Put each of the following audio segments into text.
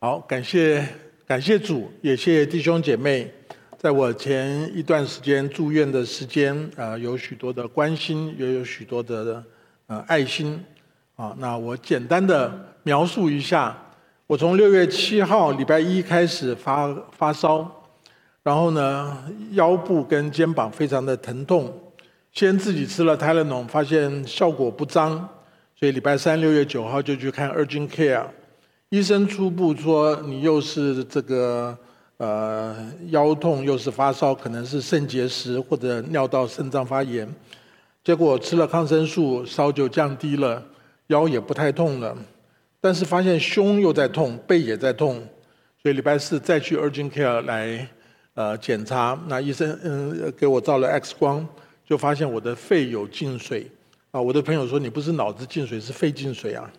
好，感谢感谢主，也谢谢弟兄姐妹，在我前一段时间住院的时间，啊，有许多的关心，也有许多的呃爱心，啊，那我简单的描述一下，我从六月七号礼拜一开始发发烧，然后呢，腰部跟肩膀非常的疼痛，先自己吃了泰勒农，发现效果不彰，所以礼拜三六月九号就去看 Urgent Care。医生初步说，你又是这个呃腰痛，又是发烧，可能是肾结石或者尿道肾脏发炎。结果吃了抗生素，烧就降低了，腰也不太痛了。但是发现胸又在痛，背也在痛，所以礼拜四再去 Urgent Care 来呃检查。那医生嗯给我照了 X 光，就发现我的肺有进水。啊，我的朋友说你不是脑子进水，是肺进水啊。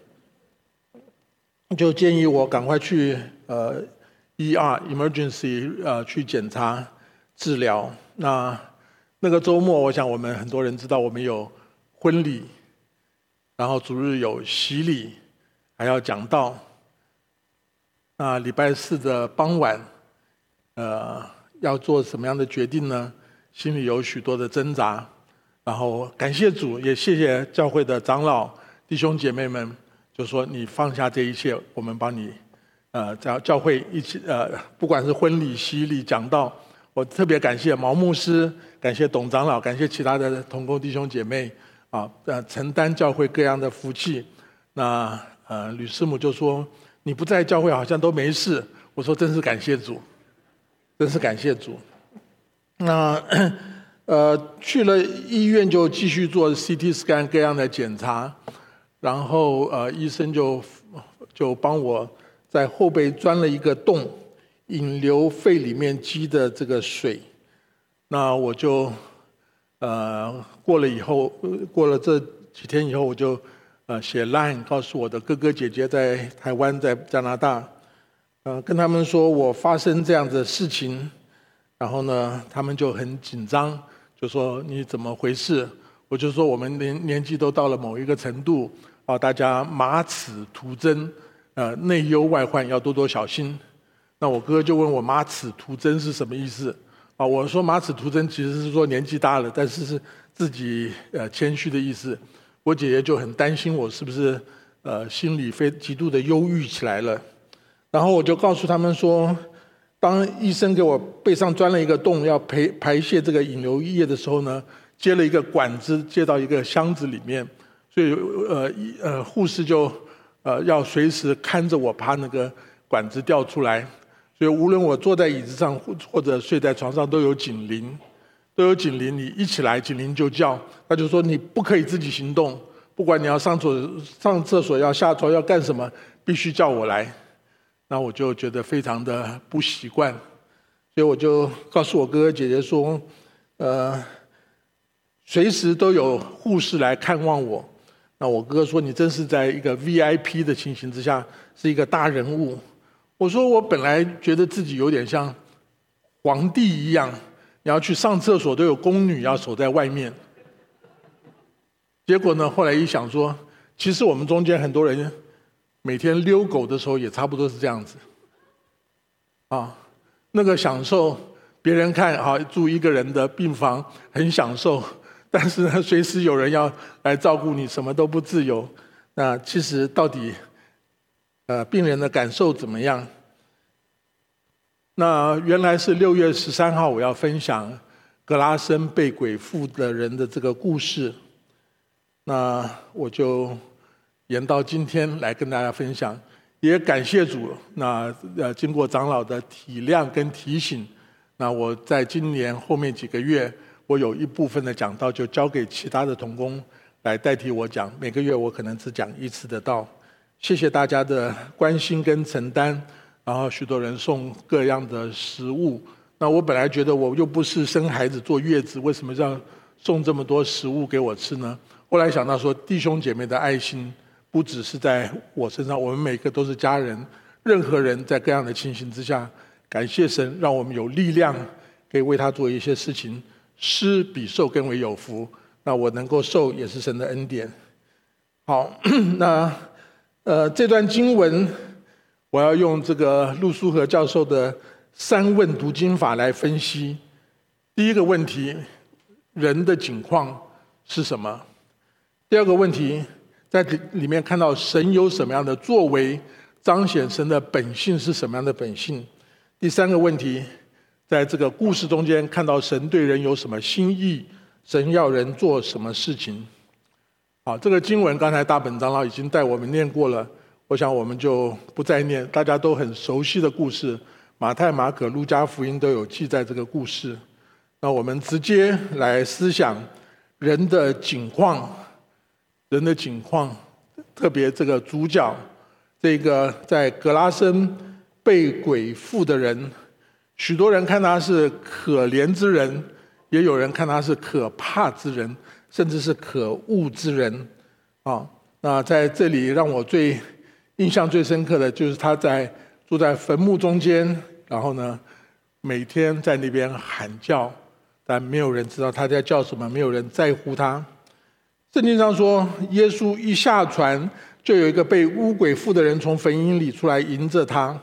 就建议我赶快去呃，ER emergency 呃去检查治疗。那那个周末，我想我们很多人知道，我们有婚礼，然后主日有洗礼，还要讲道。那礼拜四的傍晚，呃，要做什么样的决定呢？心里有许多的挣扎。然后感谢主，也谢谢教会的长老弟兄姐妹们。就说你放下这一切，我们帮你，呃，教教会一起，呃，不管是婚礼、洗礼、讲道，我特别感谢毛牧师，感谢董长老，感谢其他的同工弟兄姐妹，啊，呃，承担教会各样的福气。那呃，吕师母就说你不在教会好像都没事，我说真是感谢主，真是感谢主。那呃，去了医院就继续做 CT scan 各样的检查。然后呃，医生就就帮我在后背钻了一个洞，引流肺里面积的这个水。那我就呃过了以后，过了这几天以后，我就呃写 line 告诉我的哥哥姐姐在台湾在加拿大，呃跟他们说我发生这样的事情，然后呢他们就很紧张，就说你怎么回事？我就说我们年年纪都到了某一个程度。啊，大家马齿徒增，呃，内忧外患要多多小心。那我哥就问我马齿徒增是什么意思？啊，我说马齿徒增其实是说年纪大了，但是是自己呃谦虚的意思。我姐姐就很担心我是不是呃心里非极度的忧郁起来了。然后我就告诉他们说，当医生给我背上钻了一个洞，要排排泄这个引流液的时候呢，接了一个管子接到一个箱子里面。所以，呃，呃，护士就，呃，要随时看着我，怕那个管子掉出来。所以，无论我坐在椅子上或或者睡在床上，都有警铃，都有警铃。你一起来，警铃就叫。他就说你不可以自己行动，不管你要上厕上厕所、要下床、要干什么，必须叫我来。那我就觉得非常的不习惯，所以我就告诉我哥哥姐姐说，呃，随时都有护士来看望我。那我哥说：“你真是在一个 VIP 的情形之下，是一个大人物。”我说：“我本来觉得自己有点像皇帝一样，你要去上厕所都有宫女要守在外面。”结果呢，后来一想说，其实我们中间很多人每天遛狗的时候也差不多是这样子。啊，那个享受，别人看啊住一个人的病房很享受。但是呢，随时有人要来照顾你，什么都不自由。那其实到底，呃，病人的感受怎么样？那原来是六月十三号我要分享格拉森被鬼附的人的这个故事。那我就延到今天来跟大家分享，也感谢主。那呃，经过长老的体谅跟提醒，那我在今年后面几个月。我有一部分的讲道就交给其他的同工来代替我讲，每个月我可能只讲一次的道。谢谢大家的关心跟承担，然后许多人送各样的食物。那我本来觉得我又不是生孩子坐月子，为什么要送这么多食物给我吃呢？后来想到说，弟兄姐妹的爱心不只是在我身上，我们每个都是家人，任何人在各样的情形之下，感谢神让我们有力量可以为他做一些事情。施比受更为有福，那我能够受也是神的恩典。好，那呃这段经文我要用这个陆书和教授的三问读经法来分析。第一个问题，人的境况是什么？第二个问题，在里面看到神有什么样的作为，彰显神的本性是什么样的本性？第三个问题，在这个故事中间看到神对人有什么心意？神要人做什么事情？好，这个经文刚才大本长老已经带我们念过了，我想我们就不再念，大家都很熟悉的故事。马太、马可、路加福音都有记载这个故事。那我们直接来思想人的境况。人的境况，特别这个主角，这个在格拉森被鬼附的人，许多人看他是可怜之人，也有人看他是可怕之人，甚至是可恶之人。啊，那在这里让我最印象最深刻的就是他在住在坟墓中间，然后呢，每天在那边喊叫，但没有人知道他在叫什么，没有人在乎他。圣经上说，耶稣一下船，就有一个被污鬼附的人从坟茔里出来迎着他。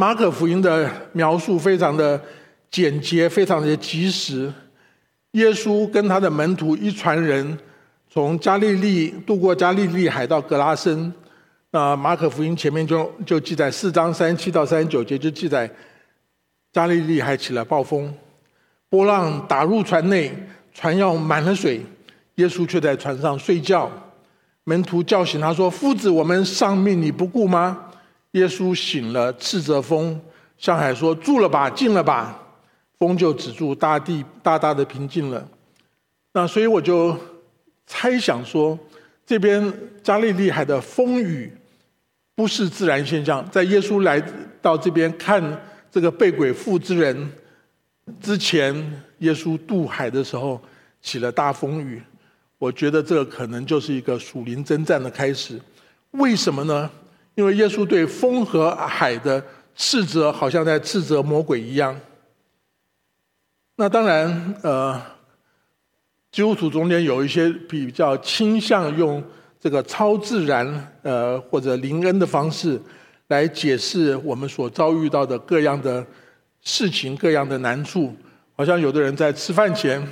马可福音的描述非常的简洁，非常的及时。耶稣跟他的门徒一船人从加利利渡过加利利海到格拉森。那马可福音前面就就记载四章三十七到三十九节，就记载加利利海起了暴风，波浪打入船内，船要满了水。耶稣却在船上睡觉，门徒叫醒他说：“夫子，我们丧命你不顾吗？”耶稣醒了，斥责风，向海说：“住了吧，静了吧。”风就止住，大地大大的平静了。那所以我就猜想说，这边加利利海的风雨不是自然现象，在耶稣来到这边看这个被鬼附之人之前，耶稣渡海的时候起了大风雨。我觉得这可能就是一个属灵征战的开始，为什么呢？因为耶稣对风和海的斥责，好像在斥责魔鬼一样。那当然，呃，基督徒中间有一些比较倾向用这个超自然，呃，或者灵恩的方式来解释我们所遭遇到的各样的事情、各样的难处。好像有的人在吃饭前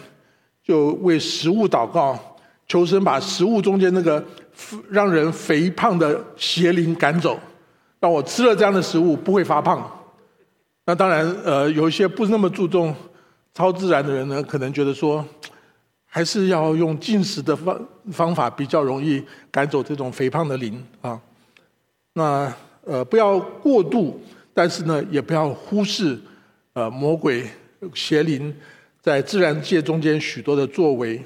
就为食物祷告。求神把食物中间那个让人肥胖的邪灵赶走，让我吃了这样的食物不会发胖。那当然，呃，有一些不那么注重超自然的人呢，可能觉得说，还是要用进食的方方法比较容易赶走这种肥胖的灵啊。那呃，不要过度，但是呢，也不要忽视呃魔鬼邪灵在自然界中间许多的作为。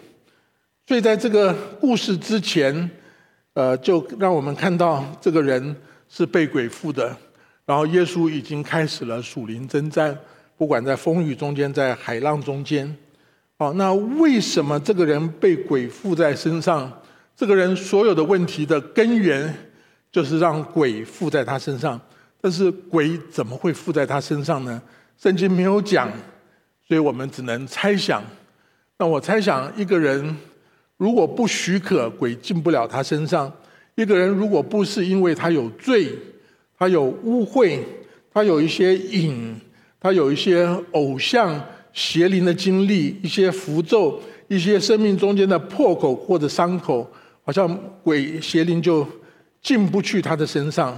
所以，在这个故事之前，呃，就让我们看到这个人是被鬼附的，然后耶稣已经开始了属灵征战，不管在风雨中间，在海浪中间。好，那为什么这个人被鬼附在身上？这个人所有的问题的根源，就是让鬼附在他身上。但是鬼怎么会附在他身上呢？圣经没有讲，所以我们只能猜想。那我猜想，一个人。如果不许可，鬼进不了他身上。一个人如果不是因为他有罪，他有污秽，他有一些瘾，他有一些偶像邪灵的经历，一些符咒，一些生命中间的破口或者伤口，好像鬼邪灵就进不去他的身上。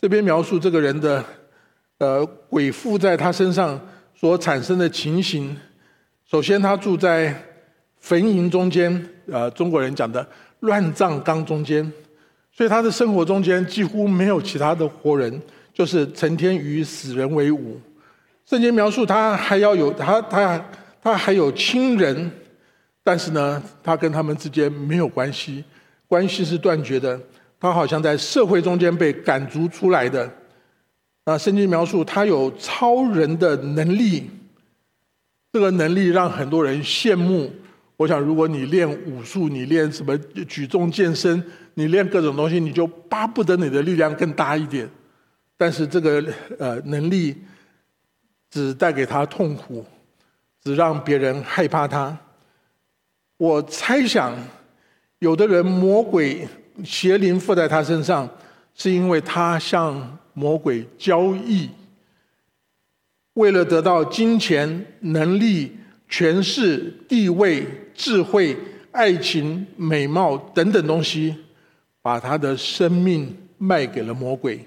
这边描述这个人的，呃，鬼附在他身上所产生的情形。首先，他住在坟茔中间。呃，中国人讲的乱葬岗中间，所以他的生活中间几乎没有其他的活人，就是成天与死人为伍。圣经描述他还要有他他他还有亲人，但是呢，他跟他们之间没有关系，关系是断绝的。他好像在社会中间被赶逐出来的。啊，圣经描述他有超人的能力，这个能力让很多人羡慕。我想，如果你练武术，你练什么举重健身，你练各种东西，你就巴不得你的力量更大一点。但是这个呃能力只带给他痛苦，只让别人害怕他。我猜想，有的人魔鬼邪灵附在他身上，是因为他向魔鬼交易，为了得到金钱、能力、权势、地位、智慧、爱情、美貌等等东西，把他的生命卖给了魔鬼。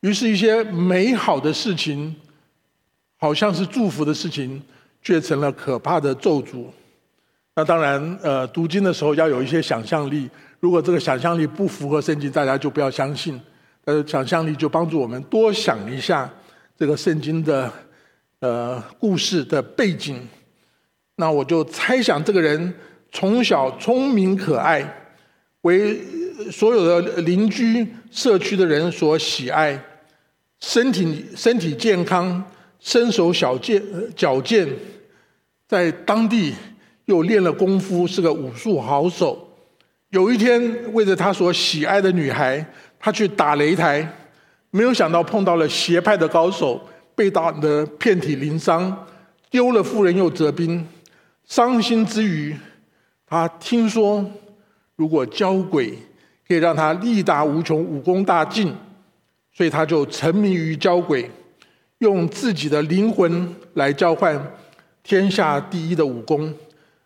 于是，一些美好的事情，好像是祝福的事情，却成了可怕的咒诅。那当然，呃，读经的时候要有一些想象力。如果这个想象力不符合圣经，大家就不要相信。呃，想象力就帮助我们多想一下这个圣经的呃故事的背景。那我就猜想，这个人从小聪明可爱，为所有的邻居社区的人所喜爱，身体身体健康，身手小健矫健，在当地。又练了功夫，是个武术好手。有一天，为着他所喜爱的女孩，他去打擂台，没有想到碰到了邪派的高手，被打得遍体鳞伤，丢了夫人又折兵。伤心之余，他听说如果交鬼可以让他力大无穷，武功大进，所以他就沉迷于交鬼，用自己的灵魂来交换天下第一的武功。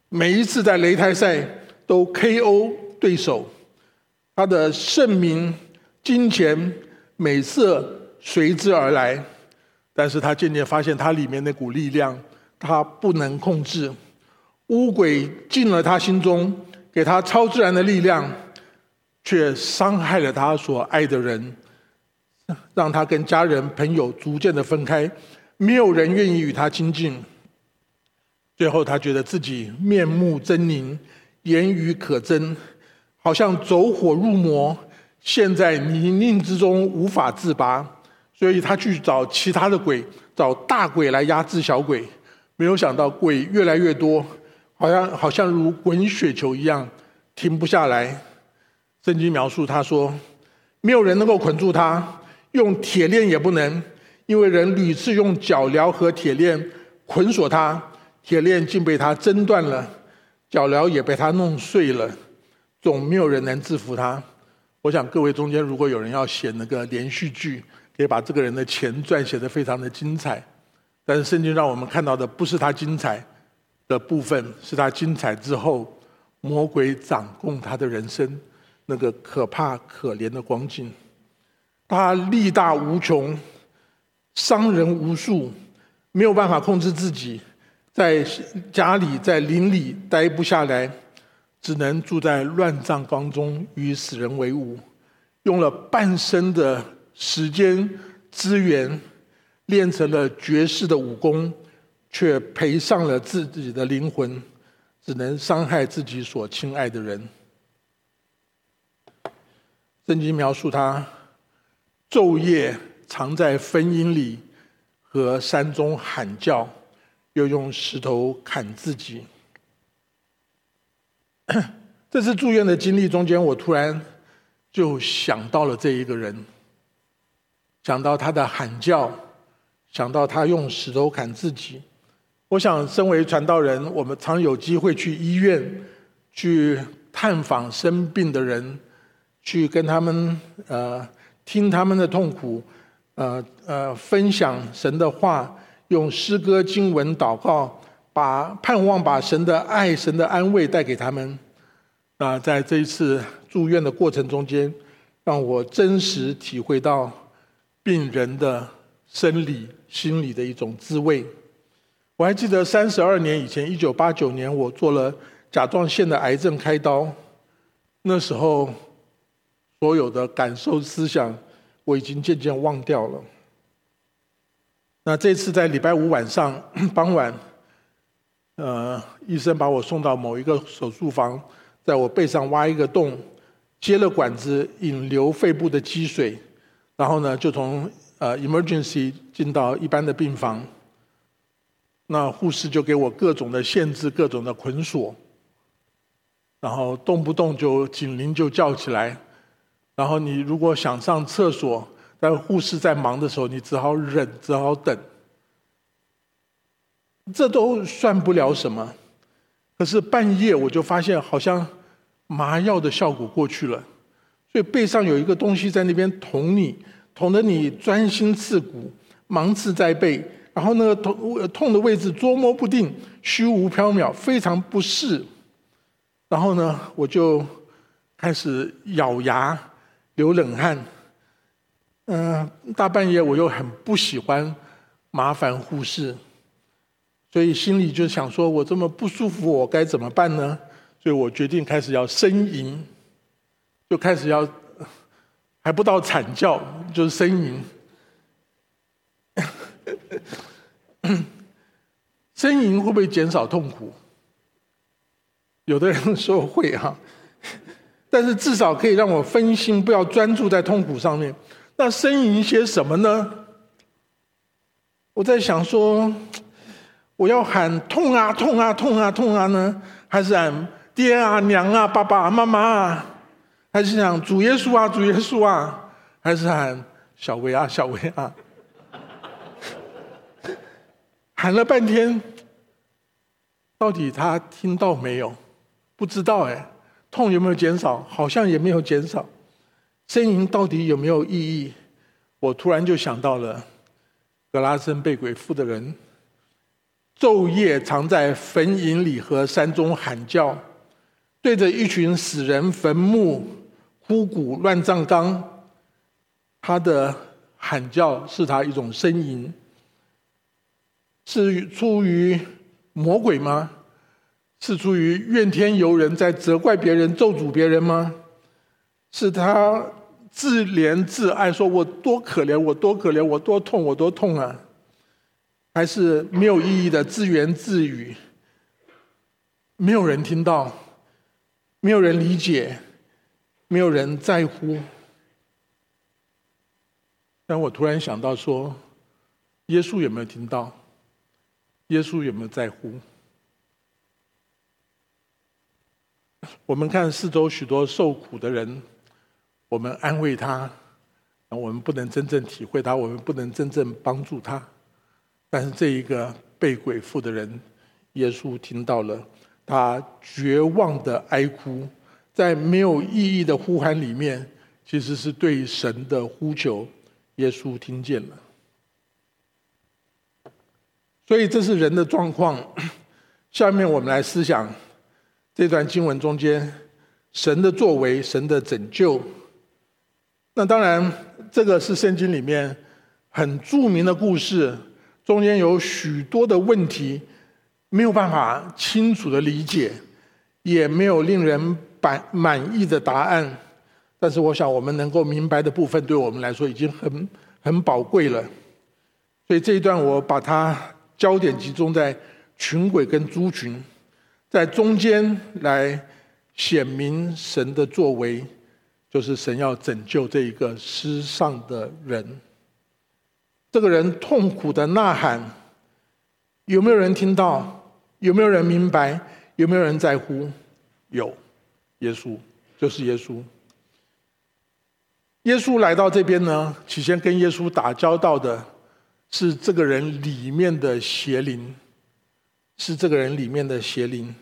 每一次在擂台赛都 KO 对手，他的盛名、金钱、美色随之而来。但是他渐渐发现，他里面那股力量，他不能控制。乌鬼进了他心中，给他超自然的力量，却伤害了他所爱的人，让他跟家人、朋友逐渐的分开，没有人愿意与他亲近。最后，他觉得自己面目狰狞，言语可憎，好像走火入魔，陷在泥泞之中无法自拔。所以他去找其他的鬼，找大鬼来压制小鬼。没有想到鬼越来越多，好像好像如滚雪球一样，停不下来。圣经描述他说：“没有人能够捆住他，用铁链也不能，因为人屡次用脚镣和铁链捆锁他。”铁链竟被他挣断了，脚镣也被他弄碎了，总没有人能制服他。我想各位中间如果有人要写那个连续剧，可以把这个人的前传写得非常的精彩。但是圣经让我们看到的不是他精彩的部分，是他精彩之后魔鬼掌控他的人生那个可怕可怜的光景。他力大无穷，伤人无数，没有办法控制自己。在家里，在邻里待不下来，只能住在乱葬岗中与死人为伍，用了半生的时间资源，练成了绝世的武功，却赔上了自己的灵魂，只能伤害自己所亲爱的人。圣经描述他昼夜藏在坟茔里和山中喊叫。又用石头砍自己。这次住院的经历中间，我突然就想到了这一个人，想到他的喊叫，想到他用石头砍自己。我想，身为传道人，我们常有机会去医院去探访生病的人，去跟他们呃听他们的痛苦，呃呃分享神的话。用诗歌、经文、祷告，把盼望、把神的爱、神的安慰带给他们。那在这一次住院的过程中间，让我真实体会到病人的生理、心理的一种滋味。我还记得三十二年以前，一九八九年，我做了甲状腺的癌症开刀，那时候所有的感受、思想，我已经渐渐忘掉了。那这次在礼拜五晚上 傍晚，呃，医生把我送到某一个手术房，在我背上挖一个洞，接了管子引流肺部的积水，然后呢，就从呃 emergency 进到一般的病房。那护士就给我各种的限制，各种的捆锁，然后动不动就警铃就叫起来，然后你如果想上厕所。但护士在忙的时候，你只好忍，只好等。这都算不了什么。可是半夜我就发现，好像麻药的效果过去了，所以背上有一个东西在那边捅你，捅得你钻心刺骨，芒刺在背，然后那个痛痛的位置捉摸不定，虚无缥缈，非常不适。然后呢，我就开始咬牙流冷汗。嗯，大半夜我又很不喜欢麻烦护士，所以心里就想说：我这么不舒服，我该怎么办呢？所以我决定开始要呻吟，就开始要还不到惨叫，就是呻吟。呻吟会不会减少痛苦？有的人说会哈，但是至少可以让我分心，不要专注在痛苦上面。那呻吟些什么呢？我在想说，我要喊痛啊痛啊痛啊痛啊呢，还是喊爹啊娘啊爸爸妈妈啊，还是想主耶稣啊主耶稣啊，还是喊小薇啊小薇啊？喊了半天，到底他听到没有？不知道哎，痛有没有减少？好像也没有减少。呻吟到底有没有意义？我突然就想到了格拉森被鬼附的人，昼夜常在坟茔里和山中喊叫，对着一群死人坟墓枯骨乱葬岗，他的喊叫是他一种呻吟，是出于魔鬼吗？是出于怨天尤人，在责怪别人、咒诅别人吗？是他。自怜自爱，说我多可怜，我多可怜，我多痛，我多痛啊！还是没有意义的自言自语，没有人听到，没有人理解，没有人在乎。但我突然想到说，耶稣有没有听到？耶稣有没有在乎？我们看四周许多受苦的人。我们安慰他，我们不能真正体会他，我们不能真正帮助他。但是这一个被鬼附的人，耶稣听到了他绝望的哀哭，在没有意义的呼喊里面，其实是对神的呼求。耶稣听见了，所以这是人的状况。下面我们来思想这段经文中间神的作为，神的拯救。那当然，这个是圣经里面很著名的故事，中间有许多的问题没有办法清楚的理解，也没有令人满满意的答案。但是，我想我们能够明白的部分，对我们来说已经很很宝贵了。所以这一段我把它焦点集中在群鬼跟猪群，在中间来显明神的作为。就是神要拯救这一个失丧的人，这个人痛苦的呐喊，有没有人听到？有没有人明白？有没有人在乎？有，耶稣就是耶稣。耶稣来到这边呢，起先跟耶稣打交道的是这个人里面的邪灵，是这个人里面的邪灵。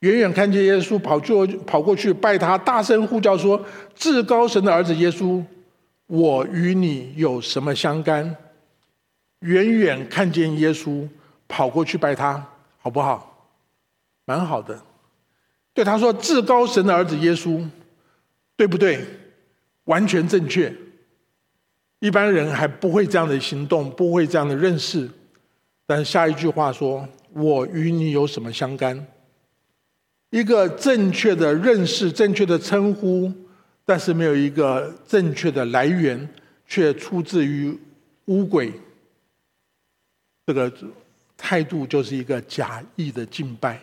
远远看见耶稣跑就跑过去拜他，大声呼叫说：“至高神的儿子耶稣，我与你有什么相干？”远远看见耶稣跑过去拜他，好不好？蛮好的。对他说：“至高神的儿子耶稣，对不对？完全正确。一般人还不会这样的行动，不会这样的认识。但下一句话说：我与你有什么相干？”一个正确的认识、正确的称呼，但是没有一个正确的来源，却出自于乌鬼。这个态度就是一个假意的敬拜。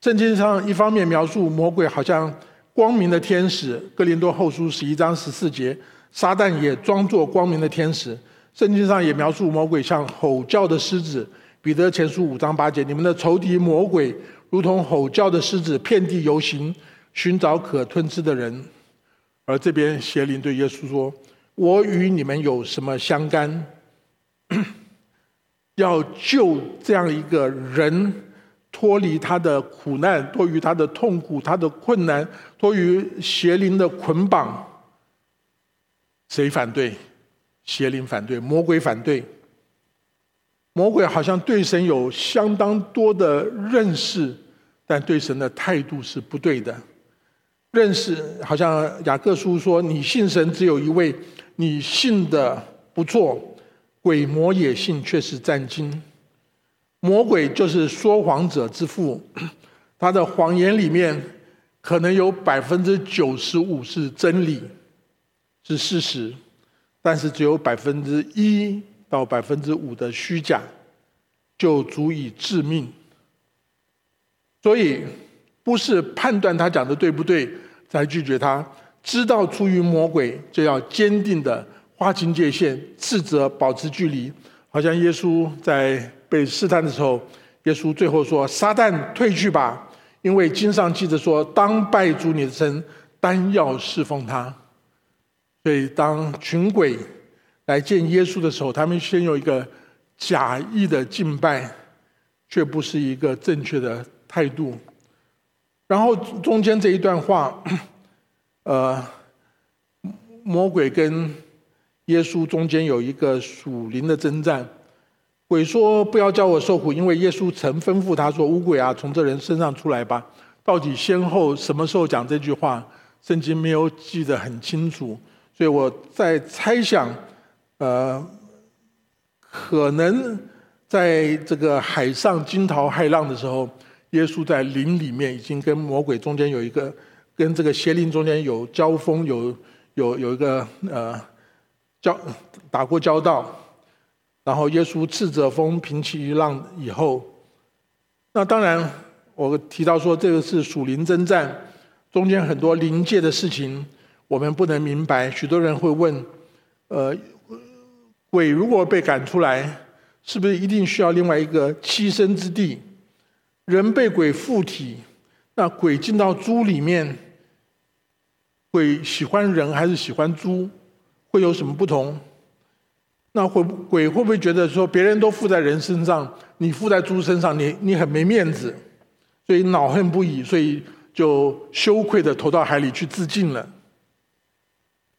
圣经上一方面描述魔鬼好像光明的天使，《哥林多后书》十一章十四节，撒旦也装作光明的天使。圣经上也描述魔鬼像吼叫的狮子，《彼得前书》五章八节，你们的仇敌魔鬼。如同吼叫的狮子，遍地游行，寻找可吞吃的人。而这边邪灵对耶稣说：“我与你们有什么相干？要救这样一个人，脱离他的苦难，脱离他的痛苦、他的困难，脱离邪灵的捆绑。谁反对？邪灵反对，魔鬼反对。魔鬼好像对神有相当多的认识，但对神的态度是不对的。认识好像雅各书说：“你信神只有一位，你信的不错。”鬼魔也信，却是战惊。魔鬼就是说谎者之父，他的谎言里面可能有百分之九十五是真理，是事实，但是只有百分之一到百分之五的虚假，就足以致命。所以，不是判断他讲的对不对才拒绝他，知道出于魔鬼，就要坚定的划清界限，斥责，保持距离。好像耶稣在。被试探的时候，耶稣最后说：“撒旦退去吧，因为经上记着说，当拜主你的神，单要侍奉他。”所以，当群鬼来见耶稣的时候，他们先有一个假意的敬拜，却不是一个正确的态度。然后中间这一段话，呃，魔鬼跟耶稣中间有一个属灵的征战。鬼说：“不要叫我受苦，因为耶稣曾吩咐他说：‘乌鬼啊，从这人身上出来吧。’到底先后什么时候讲这句话？圣经没有记得很清楚，所以我在猜想，呃，可能在这个海上惊涛骇浪的时候，耶稣在林里面已经跟魔鬼中间有一个，跟这个邪灵中间有交锋，有有有一个呃交打过交道。”然后耶稣斥责风，平起浪以后，那当然我提到说这个是属灵征战，中间很多灵界的事情我们不能明白。许多人会问：呃，鬼如果被赶出来，是不是一定需要另外一个栖身之地？人被鬼附体，那鬼进到猪里面，鬼喜欢人还是喜欢猪？会有什么不同？那会鬼会不会觉得说别人都附在人身上，你附在猪身上，你你很没面子，所以恼恨不已，所以就羞愧的投到海里去自尽了。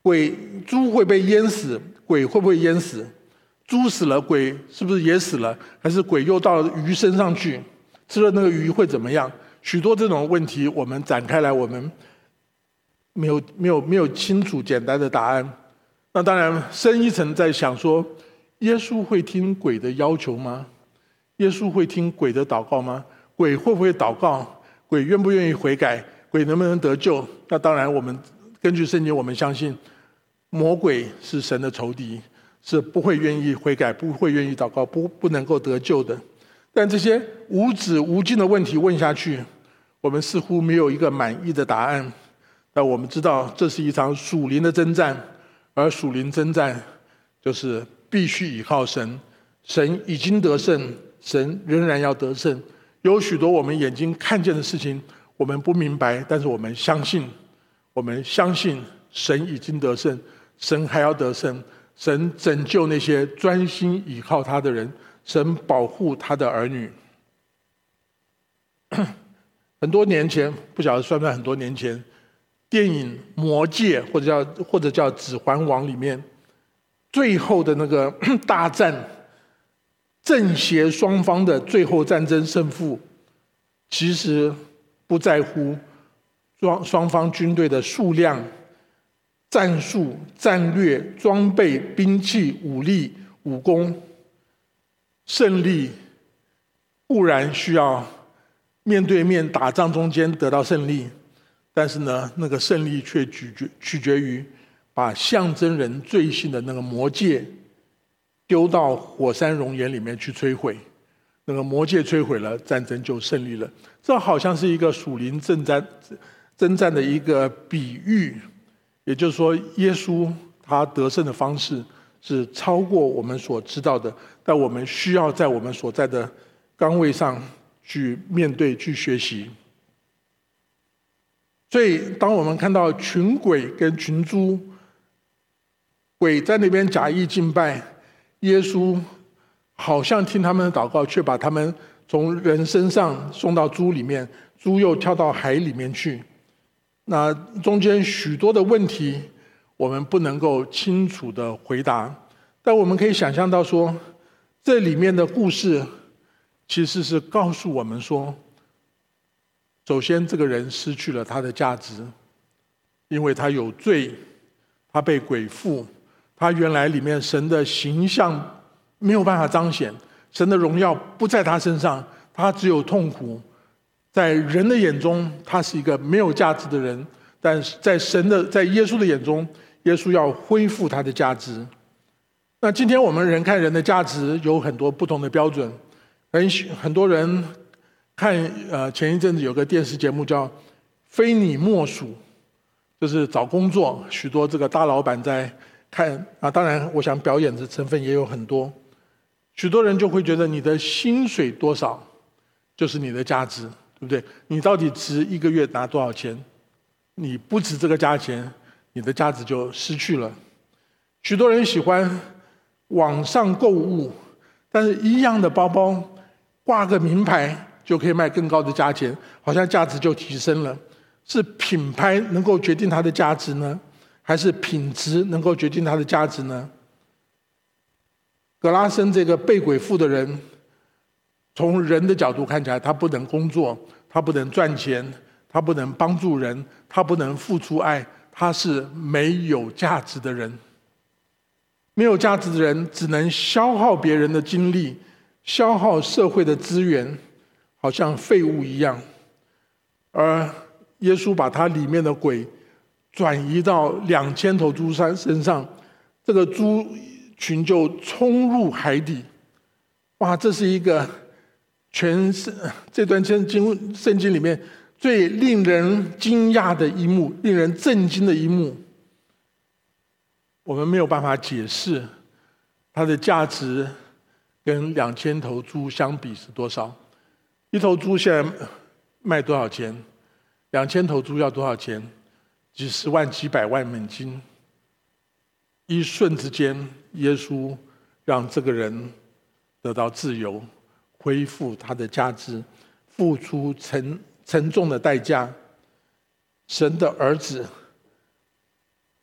鬼猪会被淹死，鬼会不会淹死？猪死了，鬼是不是也死了？还是鬼又到了鱼身上去吃了那个鱼会怎么样？许多这种问题，我们展开来，我们没有没有没有清楚简单的答案。那当然，深一层在想说，耶稣会听鬼的要求吗？耶稣会听鬼的祷告吗？鬼会不会祷告？鬼愿不愿意悔改？鬼能不能得救？那当然，我们根据圣经，我们相信魔鬼是神的仇敌，是不会愿意悔改、不会愿意祷告、不不能够得救的。但这些无止无尽的问题问下去，我们似乎没有一个满意的答案。但我们知道，这是一场属灵的征战。而属灵征战，就是必须依靠神，神已经得胜，神仍然要得胜。有许多我们眼睛看见的事情，我们不明白，但是我们相信，我们相信神已经得胜，神还要得胜，神拯救那些专心倚靠他的人，神保护他的儿女。很多年前，不晓得算不算很多年前。电影《魔戒》或者叫或者叫《指环王》里面，最后的那个 大战，正邪双方的最后战争胜负，其实不在乎双双方军队的数量、战术、战略、装备、兵器、武力、武功，胜利固然需要面对面打仗中间得到胜利。但是呢，那个胜利却取决取决于把象征人罪性的那个魔戒丢到火山熔岩里面去摧毁。那个魔戒摧毁了，战争就胜利了。这好像是一个属灵征战征战的一个比喻。也就是说，耶稣他得胜的方式是超过我们所知道的，但我们需要在我们所在的岗位上去面对、去学习。所以，当我们看到群鬼跟群猪，鬼在那边假意敬拜耶稣，好像听他们的祷告，却把他们从人身上送到猪里面，猪又跳到海里面去。那中间许多的问题，我们不能够清楚的回答，但我们可以想象到说，这里面的故事其实是告诉我们说，首先这个人失去了他的价值，因为他有罪，他被鬼附，他原来里面神的形象没有办法彰显，神的荣耀不在他身上，他只有痛苦。在人的眼中，他是一个没有价值的人；但是在神的、在耶稣的眼中，耶稣要恢复他的价值。那今天我们人看人的价值有很多不同的标准。很很多人看呃，前一阵子有个电视节目叫《非你莫属》，就是找工作，许多这个大老板在看啊。当然，我想表演的成分也有很多。许多人就会觉得你的薪水多少就是你的价值。对不对？你到底值一个月拿多少钱？你不值这个价钱，你的价值就失去了。许多人喜欢网上购物，但是一样的包包挂个名牌就可以卖更高的价钱，好像价值就提升了。是品牌能够决定它的价值呢，还是品质能够决定它的价值呢？格拉森这个被鬼附的人。从人的角度看起来，他不能工作，他不能赚钱，他不能帮助人，他不能付出爱，他是没有价值的人。没有价值的人只能消耗别人的精力，消耗社会的资源，好像废物一样。而耶稣把他里面的鬼转移到两千头猪山身上，这个猪群就冲入海底。哇，这是一个。全是这段经经圣经里面最令人惊讶的一幕，令人震惊的一幕。我们没有办法解释它的价值跟两千头猪相比是多少。一头猪现在卖多少钱？两千头猪要多少钱？几十万、几百万美金。一瞬之间，耶稣让这个人得到自由。恢复他的价值，付出沉沉重的代价。神的儿子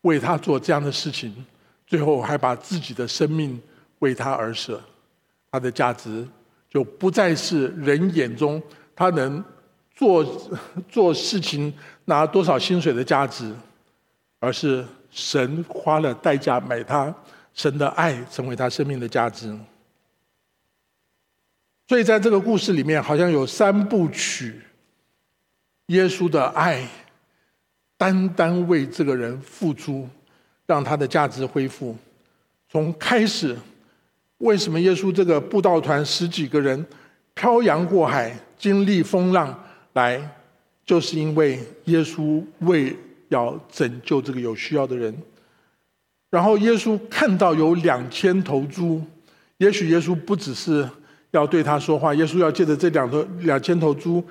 为他做这样的事情，最后还把自己的生命为他而舍，他的价值就不再是人眼中他能做做事情拿多少薪水的价值，而是神花了代价买他，神的爱成为他生命的价值。所以，在这个故事里面，好像有三部曲：耶稣的爱，单单为这个人付出，让他的价值恢复。从开始，为什么耶稣这个布道团十几个人漂洋过海，经历风浪来，就是因为耶稣为要拯救这个有需要的人。然后，耶稣看到有两千头猪，也许耶稣不只是。要对他说话，耶稣要借着这两头两千头猪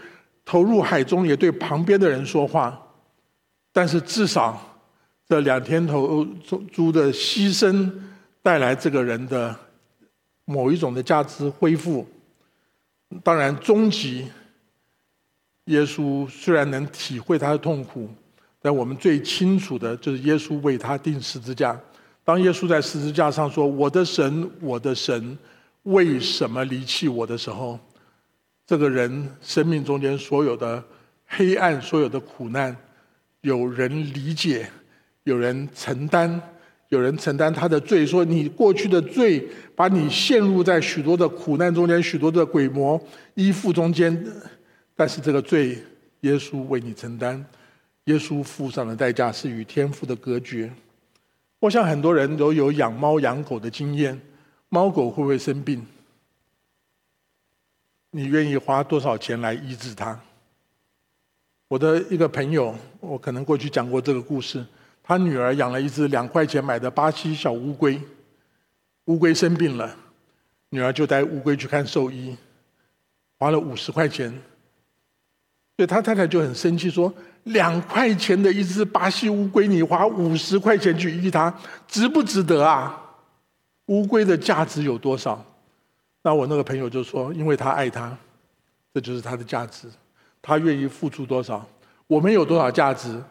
投入海中，也对旁边的人说话。但是至少这两千头猪的牺牲，带来这个人的某一种的价值恢复。当然，终极耶稣虽然能体会他的痛苦，但我们最清楚的就是耶稣为他钉十字架。当耶稣在十字架上说：“我的神，我的神。”为什么离弃我的时候，这个人生命中间所有的黑暗、所有的苦难，有人理解，有人承担，有人承担他的罪。说你过去的罪，把你陷入在许多的苦难中间，许多的鬼魔依附中间。但是这个罪，耶稣为你承担，耶稣付上的代价是与天父的隔绝。我想很多人都有养猫养狗的经验。猫狗会不会生病？你愿意花多少钱来医治它？我的一个朋友，我可能过去讲过这个故事。他女儿养了一只两块钱买的巴西小乌龟，乌龟生病了，女儿就带乌龟去看兽医，花了五十块钱。所以他太太就很生气，说：“两块钱的一只巴西乌龟，你花五十块钱去医它，值不值得啊？”乌龟的价值有多少？那我那个朋友就说：“因为他爱他，这就是他的价值。他愿意付出多少？我们有多少价值？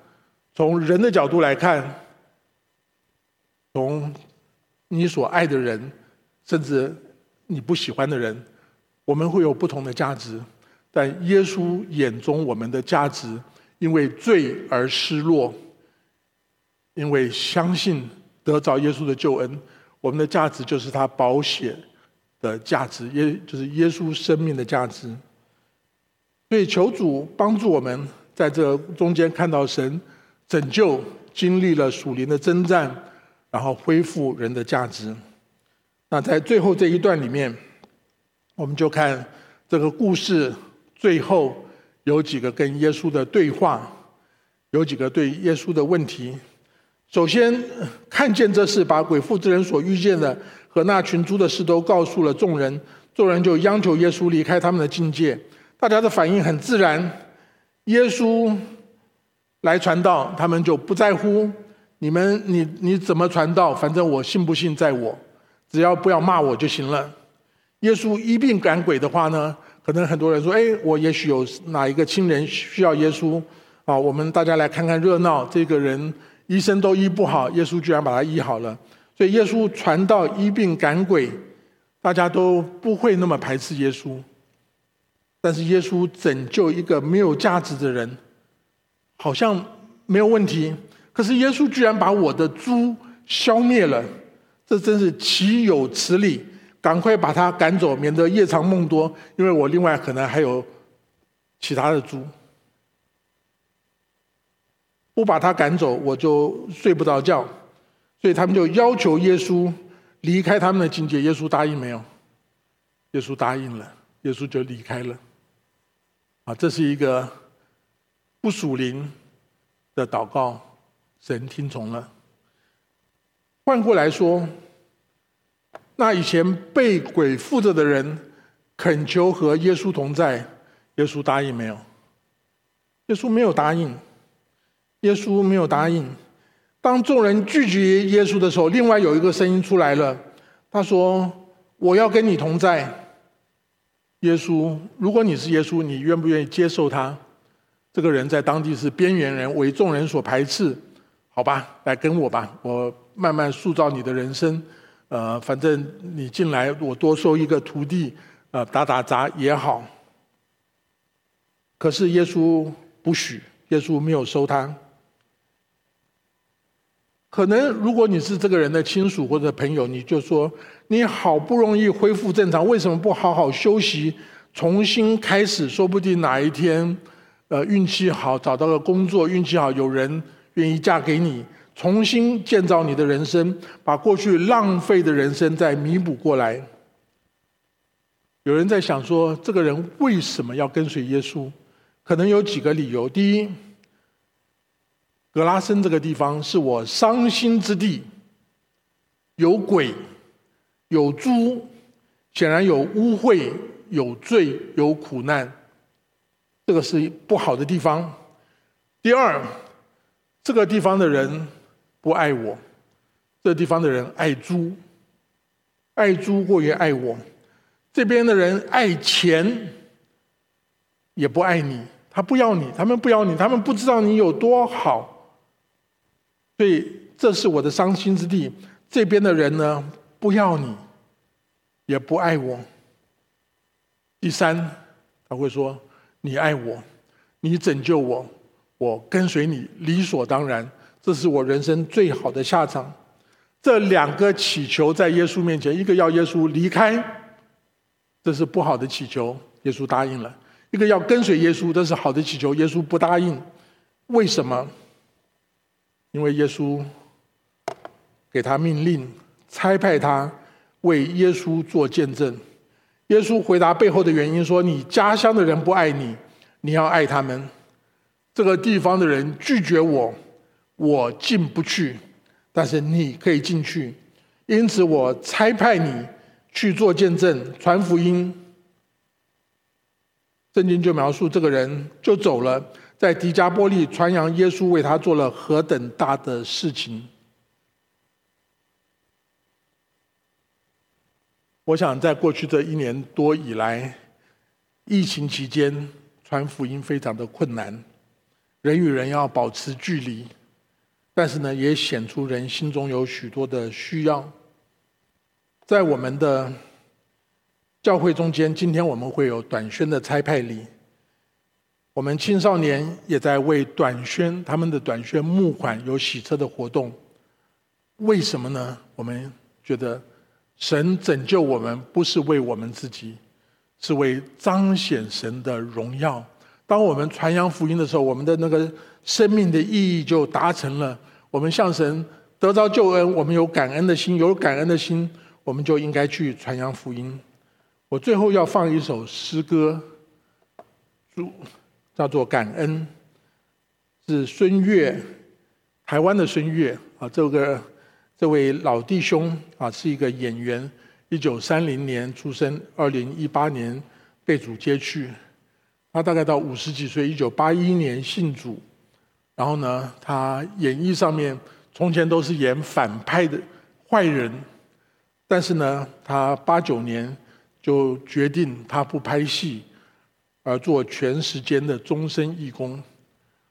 从人的角度来看，从你所爱的人，甚至你不喜欢的人，我们会有不同的价值。但耶稣眼中我们的价值，因为罪而失落，因为相信得着耶稣的救恩，我们的价值就是他保险的价值，耶就是耶稣生命的价值。所以求主帮助我们在这中间看到神拯救，经历了属灵的征战，然后恢复人的价值。那在最后这一段里面，我们就看这个故事最后有几个跟耶稣的对话，有几个对耶稣的问题。首先看见这事，把鬼妇之人所遇见的和那群猪的事都告诉了众人，众人就央求耶稣离开他们的境界。大家的反应很自然，耶稣来传道，他们就不在乎你们，你你怎么传道，反正我信不信在我，只要不要骂我就行了。耶稣一并赶鬼的话呢，可能很多人说，哎，我也许有哪一个亲人需要耶稣啊，我们大家来看看热闹。这个人医生都医不好，耶稣居然把他医好了，所以耶稣传道医病赶鬼，大家都不会那么排斥耶稣。但是耶稣拯救一个没有价值的人，好像没有问题。可是耶稣居然把我的猪消灭了，这真是岂有此理！赶快把他赶走，免得夜长梦多。因为我另外可能还有其他的猪，不把他赶走，我就睡不着觉。所以他们就要求耶稣离开他们的境界。耶稣答应没有？耶稣答应了，耶稣就离开了。啊，这是一个不属灵的祷告，神听从了。换过来说，那以前被鬼附着的人恳求和耶稣同在，耶稣答应没有？耶稣没有答应，耶稣没有答应。当众人拒绝耶稣的时候，另外有一个声音出来了，他说：“我要跟你同在。”耶稣，如果你是耶稣，你愿不愿意接受他？这个人在当地是边缘人，为众人所排斥。好吧，来跟我吧，我慢慢塑造你的人生。呃，反正你进来，我多收一个徒弟，呃，打打杂也好。可是耶稣不许，耶稣没有收他。可能如果你是这个人的亲属或者朋友，你就说。你好不容易恢复正常，为什么不好好休息，重新开始？说不定哪一天，呃，运气好找到了工作，运气好有人愿意嫁给你，重新建造你的人生，把过去浪费的人生再弥补过来。有人在想说，这个人为什么要跟随耶稣？可能有几个理由。第一，格拉森这个地方是我伤心之地，有鬼。有猪，显然有污秽、有罪、有苦难，这个是不好的地方。第二，这个地方的人不爱我，这地方的人爱猪，爱猪过于爱我。这边的人爱钱，也不爱你，他不要你，他们不要你，他们不知道你有多好，所以这是我的伤心之地。这边的人呢？不要你，也不爱我。第三，他会说：“你爱我，你拯救我，我跟随你，理所当然。这是我人生最好的下场。”这两个祈求在耶稣面前，一个要耶稣离开，这是不好的祈求，耶稣答应了；一个要跟随耶稣，这是好的祈求，耶稣不答应。为什么？因为耶稣给他命令。差派他为耶稣做见证。耶稣回答背后的原因说：“你家乡的人不爱你，你要爱他们。这个地方的人拒绝我，我进不去，但是你可以进去。因此，我差派你去做见证，传福音。”圣经就描述这个人就走了，在迪加波利传扬耶稣为他做了何等大的事情。我想，在过去这一年多以来，疫情期间传福音非常的困难，人与人要保持距离，但是呢，也显出人心中有许多的需要。在我们的教会中间，今天我们会有短宣的差派礼。我们青少年也在为短宣他们的短宣募款，有洗车的活动。为什么呢？我们觉得神拯救我们不是为我们自己，是为彰显神的荣耀。当我们传扬福音的时候，我们的那个生命的意义就达成了。我们向神得到救恩，我们有感恩的心，有感恩的心，我们就应该去传扬福音。我最后要放一首诗歌，主。叫做感恩，是孙悦，台湾的孙悦啊，这个这位老弟兄啊，是一个演员，一九三零年出生，二零一八年被主接去，他大概到五十几岁，一九八一年信主，然后呢，他演艺上面从前都是演反派的坏人，但是呢，他八九年就决定他不拍戏。而做全时间的终身义工。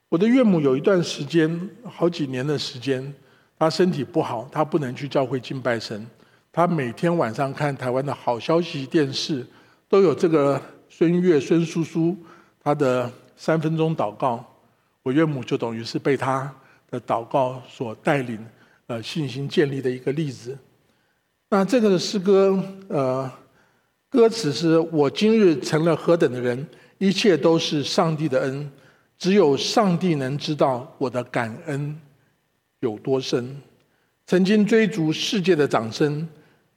我的岳母有一段时间，好几年的时间，她身体不好，她不能去教会敬拜神。她每天晚上看台湾的好消息电视，都有这个孙悦孙叔叔他的三分钟祷告。我岳母就等于是被他的祷告所带领，呃，信心建立的一个例子。那这个诗歌，呃，歌词是我今日成了何等的人。一切都是上帝的恩，只有上帝能知道我的感恩有多深。曾经追逐世界的掌声，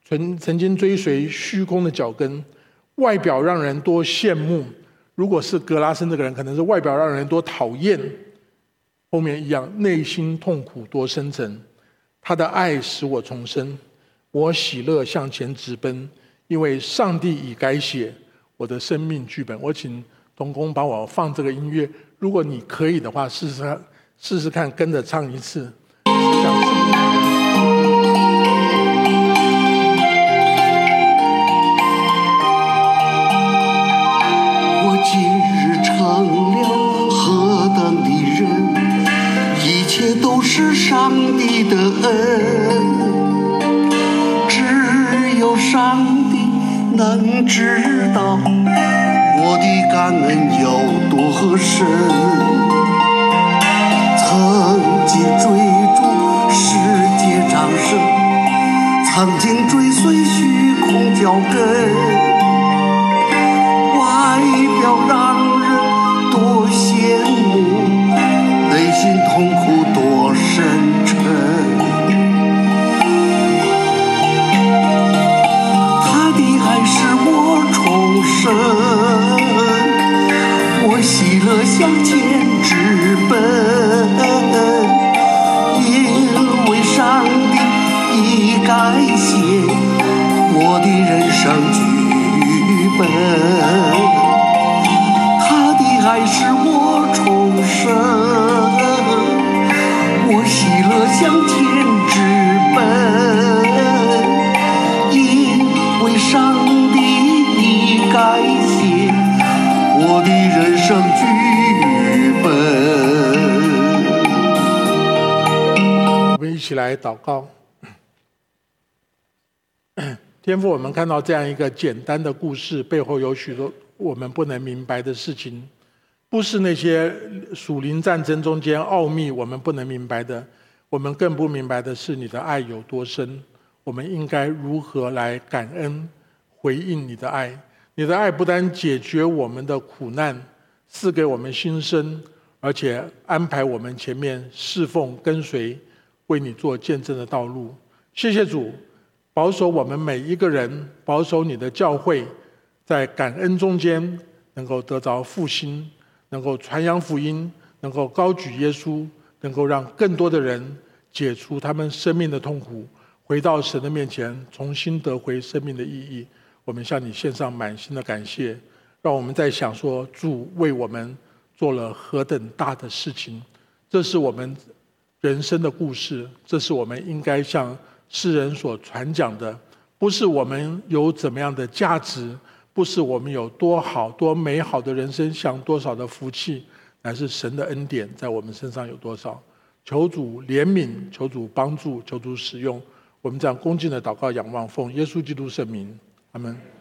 曾曾经追随虚空的脚跟，外表让人多羡慕。如果是格拉森这个人，可能是外表让人多讨厌。后面一样，内心痛苦多深沉。他的爱使我重生，我喜乐向前直奔，因为上帝已改写。我的生命剧本，我请童工帮我放这个音乐。如果你可以的话，试试看，试试看，跟着唱一次。我今日成了何等的人，一切都是上帝的恩，只有上能知道我的感恩有多深？曾经追逐世界掌声，曾经追随虚空脚跟，祷告。天父，我们看到这样一个简单的故事，背后有许多我们不能明白的事情，不是那些属灵战争中间奥秘我们不能明白的，我们更不明白的是你的爱有多深，我们应该如何来感恩回应你的爱。你的爱不单解决我们的苦难，赐给我们新生，而且安排我们前面侍奉跟随，为你做见证的道路。谢谢主，保守我们每一个人，保守你的教会，在感恩中间能够得着复兴，能够传扬福音，能够高举耶稣，能够让更多的人解除他们生命的痛苦，回到神的面前，重新得回生命的意义。我们向你献上满心的感谢，让我们在想说主为我们做了何等大的事情，这是我们人生的故事，这是我们应该向世人所传讲的，不是我们有怎么样的价值，不是我们有多好多美好的人生，享多少的福气，乃是神的恩典在我们身上有多少。求主怜悯，求主帮助，求主使用。我们这样恭敬的祷告、仰望，奉耶稣基督圣名，阿门。